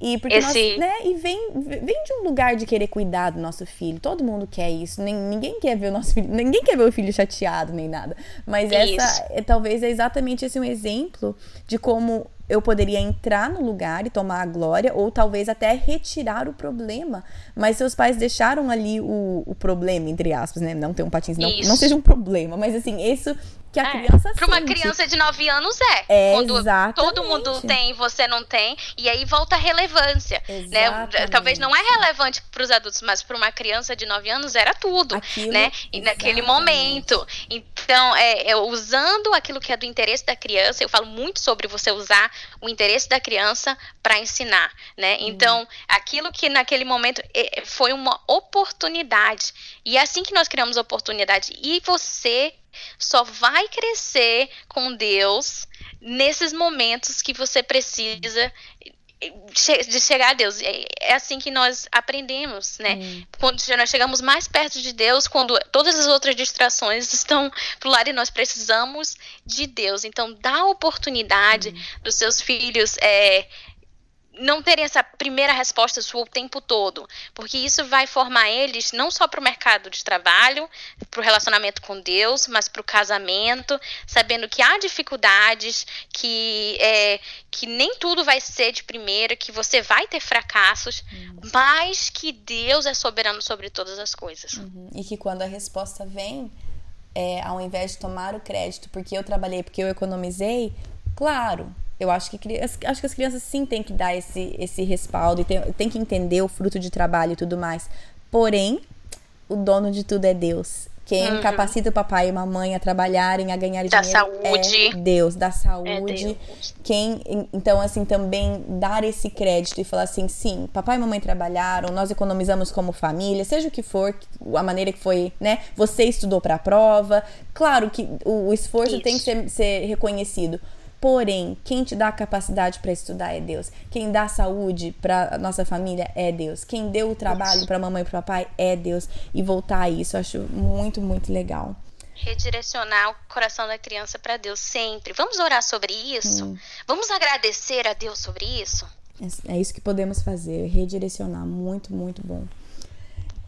E porque Esse... nós, né, e vem, vem de um lugar de querer cuidar do nosso filho. Todo mundo quer isso. Nem, ninguém quer ver o nosso filho, ninguém quer ver o filho chateado nem nada. Mas isso. essa é, talvez é exatamente esse um exemplo de como eu poderia entrar no lugar e tomar a glória, ou talvez até retirar o problema. Mas seus pais deixaram ali o, o problema, entre aspas, né? Não ter um patins, não, não seja um problema, mas assim, isso que a é, criança Para uma criança de 9 anos é. é Quando exatamente. todo mundo tem e você não tem, e aí volta a relevância, exatamente. né? Talvez não é relevante para os adultos, mas para uma criança de 9 anos era tudo, aquilo, né? E naquele momento. Então, é, é, usando aquilo que é do interesse da criança, eu falo muito sobre você usar o interesse da criança para ensinar, né? Então, aquilo que naquele momento é, foi uma oportunidade. E é assim que nós criamos oportunidade. E você só vai crescer com Deus nesses momentos que você precisa de chegar a Deus. É, assim que nós aprendemos, né? Hum. Quando nós chegamos mais perto de Deus, quando todas as outras distrações estão pro lado e nós precisamos de Deus. Então, dá oportunidade hum. dos seus filhos é, não terem essa primeira resposta sua o tempo todo, porque isso vai formar eles não só para o mercado de trabalho, para o relacionamento com Deus, mas para o casamento, sabendo que há dificuldades, que é, que nem tudo vai ser de primeira, que você vai ter fracassos, uhum. mas que Deus é soberano sobre todas as coisas. Uhum. E que quando a resposta vem, é, ao invés de tomar o crédito porque eu trabalhei, porque eu economizei, claro, eu acho que, acho que as crianças sim têm que dar esse, esse respaldo e tem, tem que entender o fruto de trabalho e tudo mais. Porém, o dono de tudo é Deus. Quem uhum. capacita o papai e a mamãe a trabalharem, a ganhar da dinheiro saúde. é Deus, da saúde. É Deus. Quem, então, assim, também dar esse crédito e falar assim, sim, papai e mamãe trabalharam, nós economizamos como família, seja o que for, a maneira que foi, né? Você estudou para a prova. Claro que o, o esforço Isso. tem que ser, ser reconhecido. Porém, quem te dá a capacidade para estudar é Deus. Quem dá saúde para nossa família é Deus. Quem deu o trabalho para mamãe e para papai é Deus. E voltar a isso, eu acho muito, muito legal. Redirecionar o coração da criança para Deus sempre. Vamos orar sobre isso? Hum. Vamos agradecer a Deus sobre isso? É, é isso que podemos fazer, redirecionar. Muito, muito bom.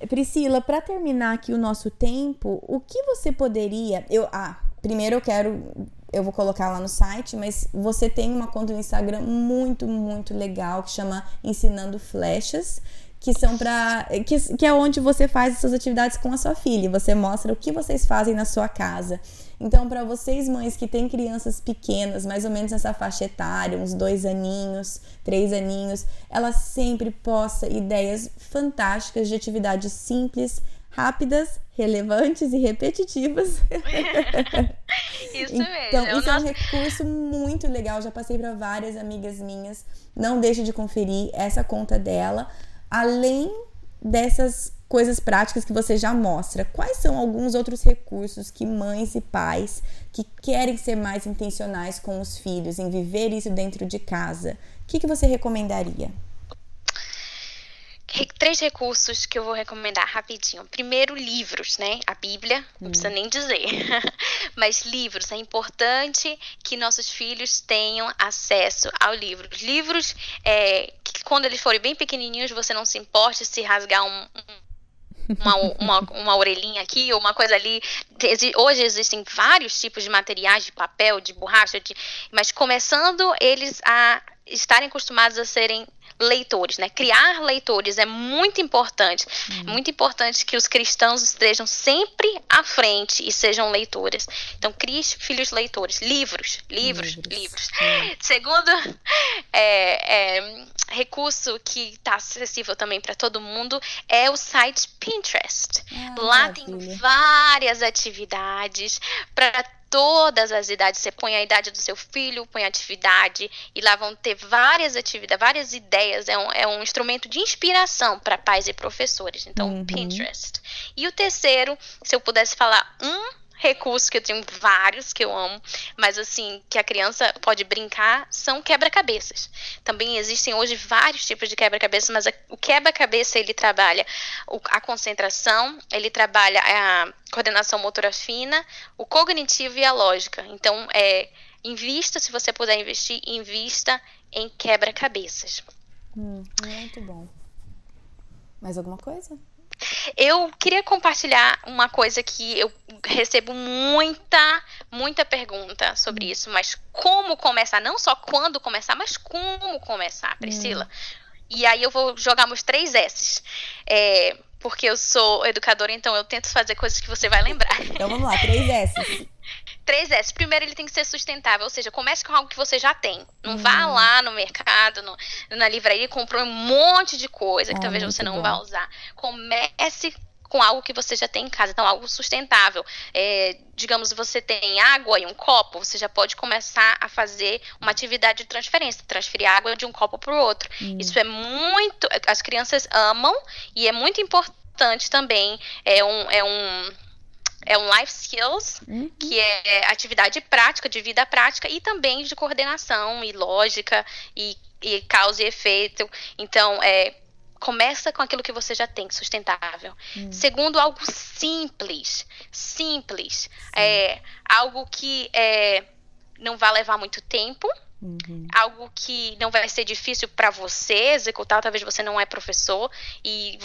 Priscila, para terminar aqui o nosso tempo, o que você poderia. Eu, ah, primeiro eu quero eu vou colocar lá no site, mas você tem uma conta no Instagram muito, muito legal que chama Ensinando Flechas, que são para que, que é onde você faz as suas atividades com a sua filha, você mostra o que vocês fazem na sua casa. Então, para vocês mães que têm crianças pequenas, mais ou menos nessa faixa etária, uns dois aninhos, três aninhos, ela sempre possa ideias fantásticas de atividades simples, rápidas, relevantes e repetitivas. isso mesmo. Então, isso é um recurso muito legal. Já passei para várias amigas minhas. Não deixe de conferir essa conta dela. Além dessas coisas práticas que você já mostra, quais são alguns outros recursos que mães e pais que querem ser mais intencionais com os filhos, em viver isso dentro de casa, o que, que você recomendaria? Três recursos que eu vou recomendar rapidinho. Primeiro, livros, né? A Bíblia, não hum. precisa nem dizer. Mas livros, é importante que nossos filhos tenham acesso ao livro. Livros é, que quando eles forem bem pequenininhos, você não se importe se rasgar um, uma, uma, uma orelhinha aqui ou uma coisa ali. Hoje existem vários tipos de materiais, de papel, de borracha, de, mas começando eles a estarem acostumados a serem leitores, né? Criar leitores é muito importante. Uhum. Muito importante que os cristãos estejam sempre à frente e sejam leitores. Então, crie filhos leitores. Livros, livros, livros. livros. Uhum. Segundo é, é, recurso que está acessível também para todo mundo é o site Pinterest. Ah, Lá tem várias atividades para todas as idades. Você põe a idade do seu filho, põe a atividade, e lá vão ter várias atividades, várias ideias. É um, é um instrumento de inspiração para pais e professores. Então, uhum. Pinterest. E o terceiro, se eu pudesse falar um recursos que eu tenho vários que eu amo, mas assim, que a criança pode brincar, são quebra-cabeças. Também existem hoje vários tipos de quebra-cabeças, mas a, o quebra-cabeça ele trabalha o, a concentração, ele trabalha a coordenação motora fina, o cognitivo e a lógica. Então, é, invista, se você puder investir, invista em quebra-cabeças. Hum, muito bom. Mais alguma coisa? Eu queria compartilhar uma coisa que eu recebo muita, muita pergunta sobre isso, mas como começar? Não só quando começar, mas como começar, Priscila. Hum. E aí eu vou jogar meus três S's. É, porque eu sou educadora, então eu tento fazer coisas que você vai lembrar. Então vamos lá, três S's. Três S. Primeiro, ele tem que ser sustentável, ou seja, comece com algo que você já tem. Não vá hum. lá no mercado, no, na livraria e compre um monte de coisa que ah, talvez você não bom. vá usar. Comece com algo que você já tem em casa, então algo sustentável. É, digamos, você tem água e um copo, você já pode começar a fazer uma atividade de transferência, transferir água de um copo para o outro. Hum. Isso é muito, as crianças amam e é muito importante também. É um, é um é um life skills, uhum. que é atividade prática, de vida prática, e também de coordenação e lógica e, e causa e efeito. Então, é, começa com aquilo que você já tem, sustentável. Uhum. Segundo, algo simples. Simples. É, algo que é, não vai levar muito tempo. Uhum. Algo que não vai ser difícil para você executar, talvez você não é professor e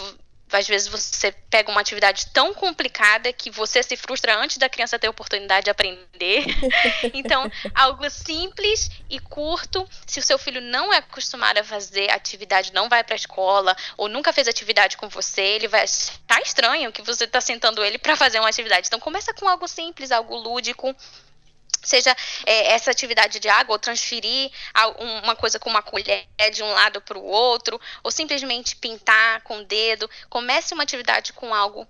às vezes você pega uma atividade tão complicada que você se frustra antes da criança ter a oportunidade de aprender. então, algo simples e curto. Se o seu filho não é acostumado a fazer atividade, não vai para a escola ou nunca fez atividade com você, ele vai estar estranho que você está sentando ele para fazer uma atividade. Então, começa com algo simples, algo lúdico seja é, essa atividade de água, ou transferir uma coisa com uma colher de um lado para o outro, ou simplesmente pintar com o dedo. Comece uma atividade com algo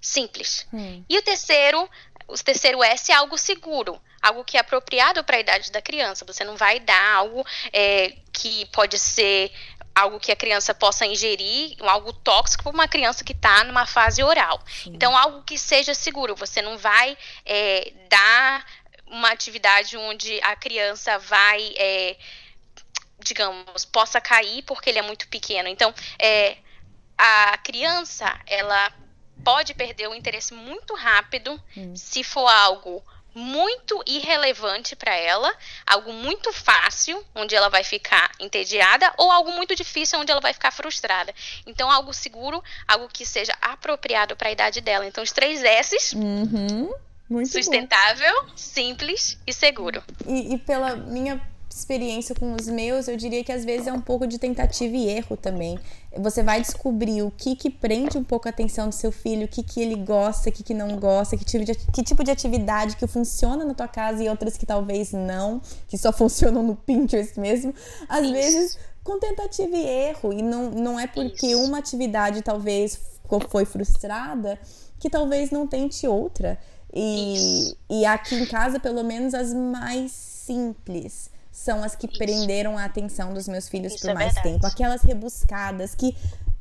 simples. Hum. E o terceiro, o terceiro S é algo seguro, algo que é apropriado para a idade da criança. Você não vai dar algo é, que pode ser algo que a criança possa ingerir, algo tóxico para uma criança que está numa fase oral. Sim. Então, algo que seja seguro. Você não vai é, dar uma atividade onde a criança vai, é, digamos, possa cair porque ele é muito pequeno. Então, é, a criança, ela pode perder o interesse muito rápido hum. se for algo muito irrelevante para ela, algo muito fácil, onde ela vai ficar entediada, ou algo muito difícil, onde ela vai ficar frustrada. Então, algo seguro, algo que seja apropriado para a idade dela. Então, os três S's. Uhum. Muito sustentável, bom. simples e seguro. E, e pela minha experiência com os meus, eu diria que às vezes é um pouco de tentativa e erro também. Você vai descobrir o que que prende um pouco a atenção do seu filho, o que que ele gosta, o que que não gosta, que tipo de, que tipo de atividade que funciona na tua casa e outras que talvez não, que só funcionam no Pinterest mesmo. Às Isso. vezes com tentativa e erro, e não, não é porque Isso. uma atividade talvez foi frustrada que talvez não tente outra. E, e aqui em casa, pelo menos, as mais simples são as que Isso. prenderam a atenção dos meus filhos Isso por é mais é tempo. Aquelas rebuscadas que,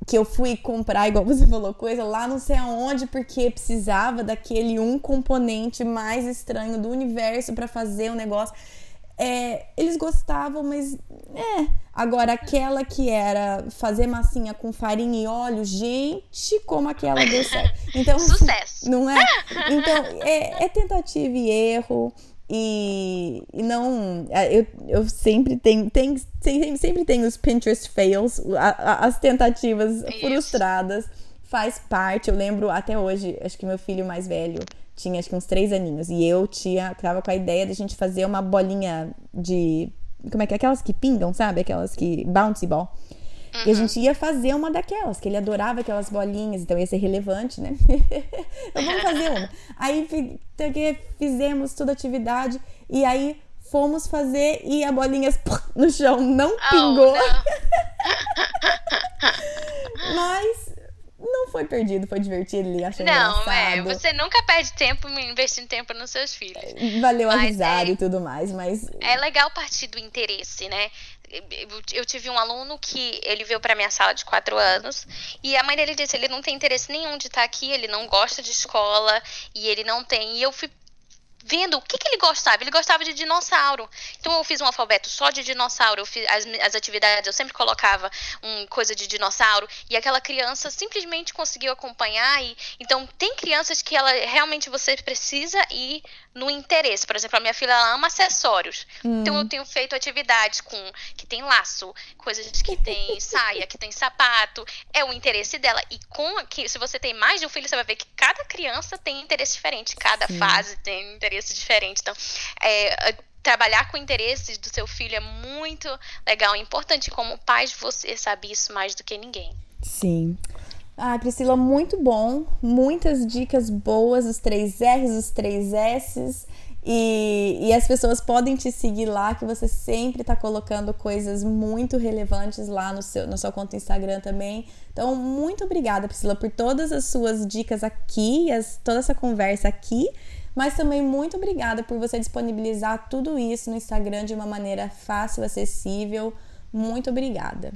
que eu fui comprar, igual você falou, coisa lá não sei aonde, porque precisava daquele um componente mais estranho do universo para fazer o negócio. É, eles gostavam, mas é. Agora, aquela que era fazer massinha com farinha e óleo, gente, como aquela deu certo. Então, Sucesso! Não é? Então, é, é tentativa e erro. E, e, não. É, eu, eu sempre tenho. Tem, sempre, sempre tenho os Pinterest fails, a, a, as tentativas Isso. frustradas. Faz parte. Eu lembro até hoje, acho que meu filho mais velho tinha acho que uns três aninhos. E eu tinha, tava com a ideia de a gente fazer uma bolinha de. Como é que é? Aquelas que pingam, sabe? Aquelas que. Bouncy ball. Uhum. E a gente ia fazer uma daquelas, que ele adorava aquelas bolinhas, então ia ser relevante, né? então vamos fazer uma. Aí fizemos toda a atividade e aí fomos fazer e a bolinha no chão não oh, pingou. Oh, não. Mas não foi perdido, foi divertido, ele achou não, engraçado. Não, é, você nunca perde tempo investindo tempo nos seus filhos. Valeu mas a risada é, e tudo mais, mas... É legal partir do interesse, né? eu tive um aluno que ele veio para minha sala de quatro anos e a mãe dele disse ele não tem interesse nenhum de estar aqui, ele não gosta de escola e ele não tem. E eu fui vendo o que, que ele gostava. Ele gostava de dinossauro. Então eu fiz um alfabeto só de dinossauro. Eu fiz as, as atividades, eu sempre colocava um coisa de dinossauro. E aquela criança simplesmente conseguiu acompanhar. E, então tem crianças que ela realmente você precisa ir no interesse. Por exemplo, a minha filha ela ama acessórios. Hum. Então eu tenho feito atividades com que tem laço, coisas que tem saia, que tem sapato. É o interesse dela. E com que se você tem mais de um filho, você vai ver que cada criança tem interesse diferente, cada Sim. fase tem interesse interesse diferente. Então, é, trabalhar com interesses do seu filho é muito legal e importante. Como pai, você sabe isso mais do que ninguém. Sim. Ah, Priscila, muito bom. Muitas dicas boas, os três R's, os três S's. E, e as pessoas podem te seguir lá, que você sempre está colocando coisas muito relevantes lá no seu, na sua conta Instagram também. Então, muito obrigada, Priscila, por todas as suas dicas aqui, as, toda essa conversa aqui. Mas também muito obrigada por você disponibilizar tudo isso no Instagram de uma maneira fácil, acessível. Muito obrigada.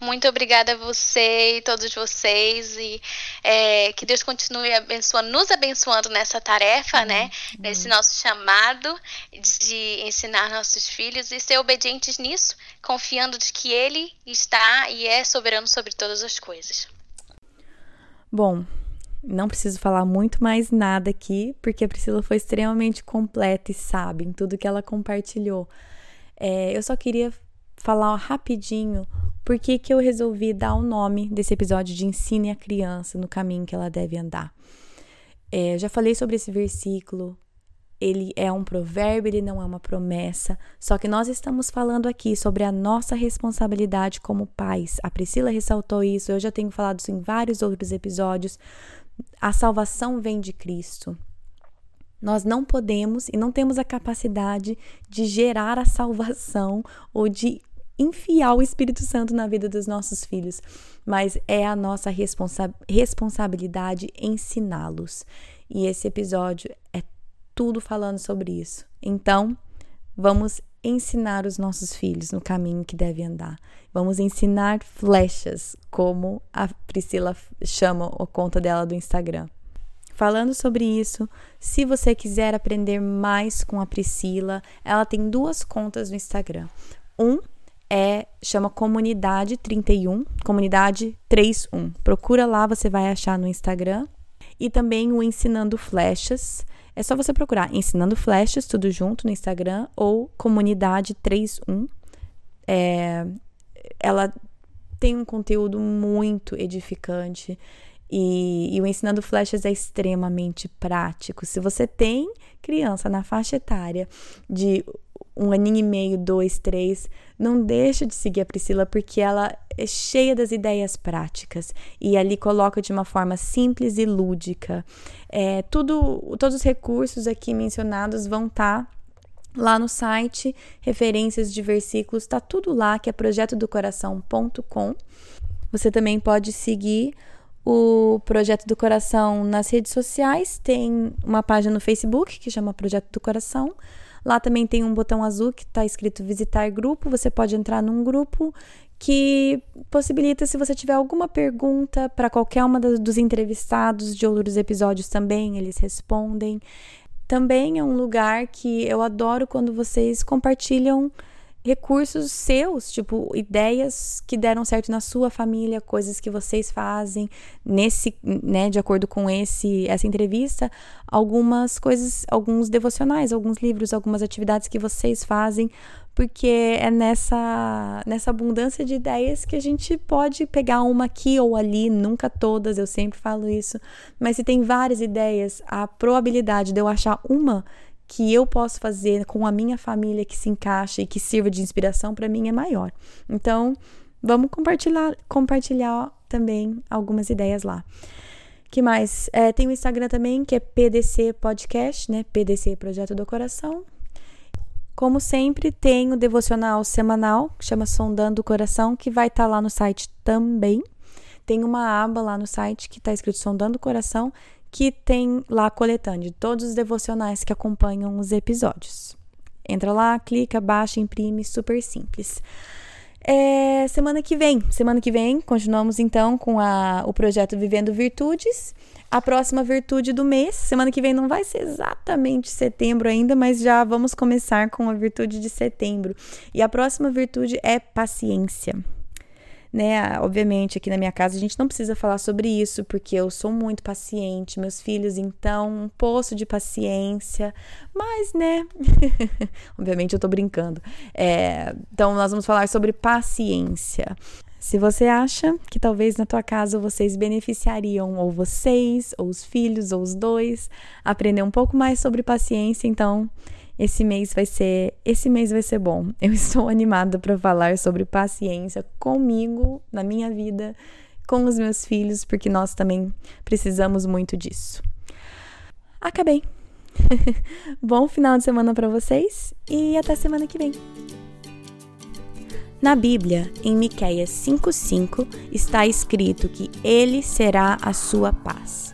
Muito obrigada a você e todos vocês e é, que Deus continue abençoando, nos abençoando nessa tarefa, uhum. né? Nesse nosso chamado de ensinar nossos filhos e ser obedientes nisso, confiando de que Ele está e é soberano sobre todas as coisas. Bom, não preciso falar muito mais nada aqui, porque a Priscila foi extremamente completa e sabe em tudo que ela compartilhou. É, eu só queria falar rapidinho por que, eu resolvi dar o nome desse episódio de Ensine a Criança no caminho que ela deve andar. É, já falei sobre esse versículo, ele é um provérbio, ele não é uma promessa. Só que nós estamos falando aqui sobre a nossa responsabilidade como pais. A Priscila ressaltou isso, eu já tenho falado isso em vários outros episódios a salvação vem de Cristo. Nós não podemos e não temos a capacidade de gerar a salvação ou de enfiar o Espírito Santo na vida dos nossos filhos, mas é a nossa responsa responsabilidade ensiná-los. E esse episódio é tudo falando sobre isso. Então, vamos ensinar os nossos filhos no caminho que devem andar. Vamos ensinar flechas, como a Priscila chama a conta dela do Instagram. Falando sobre isso, se você quiser aprender mais com a Priscila, ela tem duas contas no Instagram. Um é chama Comunidade 31, Comunidade 31. Procura lá, você vai achar no Instagram. E também o Ensinando Flechas. É só você procurar Ensinando Flechas, tudo junto no Instagram, ou Comunidade 31. É, ela tem um conteúdo muito edificante. E, e, o Ensinando Flechas é extremamente prático. Se você tem criança na faixa etária de um aninho e meio, dois, três, não deixa de seguir a Priscila porque ela é cheia das ideias práticas e ali coloca de uma forma simples e lúdica. É, tudo, todos os recursos aqui mencionados vão estar tá lá no site, referências de versículos, está tudo lá, que é projetodocoração.com. Você também pode seguir o Projeto do Coração nas redes sociais, tem uma página no Facebook que chama Projeto do Coração. Lá também tem um botão azul que está escrito visitar grupo. Você pode entrar num grupo que possibilita, se você tiver alguma pergunta para qualquer uma dos entrevistados de outros episódios também, eles respondem. Também é um lugar que eu adoro quando vocês compartilham recursos seus, tipo ideias que deram certo na sua família, coisas que vocês fazem nesse, né, de acordo com esse essa entrevista, algumas coisas, alguns devocionais, alguns livros, algumas atividades que vocês fazem, porque é nessa nessa abundância de ideias que a gente pode pegar uma aqui ou ali, nunca todas, eu sempre falo isso, mas se tem várias ideias, a probabilidade de eu achar uma que eu posso fazer com a minha família que se encaixa e que sirva de inspiração para mim é maior. Então, vamos compartilhar, compartilhar também algumas ideias lá. Que mais? É, tem o Instagram também, que é PDC Podcast, né? PDC Projeto do Coração. Como sempre, tem o devocional semanal, que chama Sondando o Coração, que vai estar tá lá no site também. Tem uma aba lá no site que está escrito Sondando o Coração, que tem lá a coletânea de todos os devocionais que acompanham os episódios. Entra lá, clica, baixa, imprime, super simples. É, semana que vem, semana que vem, continuamos então com a, o projeto Vivendo Virtudes. A próxima virtude do mês, semana que vem não vai ser exatamente setembro ainda, mas já vamos começar com a virtude de setembro. E a próxima virtude é paciência né? Obviamente, aqui na minha casa a gente não precisa falar sobre isso, porque eu sou muito paciente, meus filhos, então, um poço de paciência, mas, né? Obviamente, eu tô brincando. É, então, nós vamos falar sobre paciência. Se você acha que talvez na tua casa vocês beneficiariam, ou vocês, ou os filhos, ou os dois, aprender um pouco mais sobre paciência, então esse mês vai ser, esse mês vai ser bom. Eu estou animada para falar sobre paciência comigo, na minha vida, com os meus filhos, porque nós também precisamos muito disso. Acabei. bom final de semana para vocês e até semana que vem. Na Bíblia, em Miqueias 5:5, está escrito que ele será a sua paz.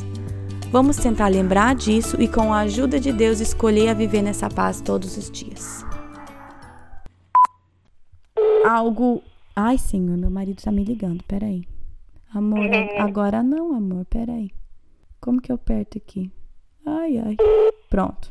Vamos tentar lembrar disso e, com a ajuda de Deus, escolher a viver nessa paz todos os dias. Algo. Ai, senhor, meu marido tá me ligando. Peraí. Amor, agora não, amor. Peraí. Como que eu aperto aqui? Ai, ai. Pronto.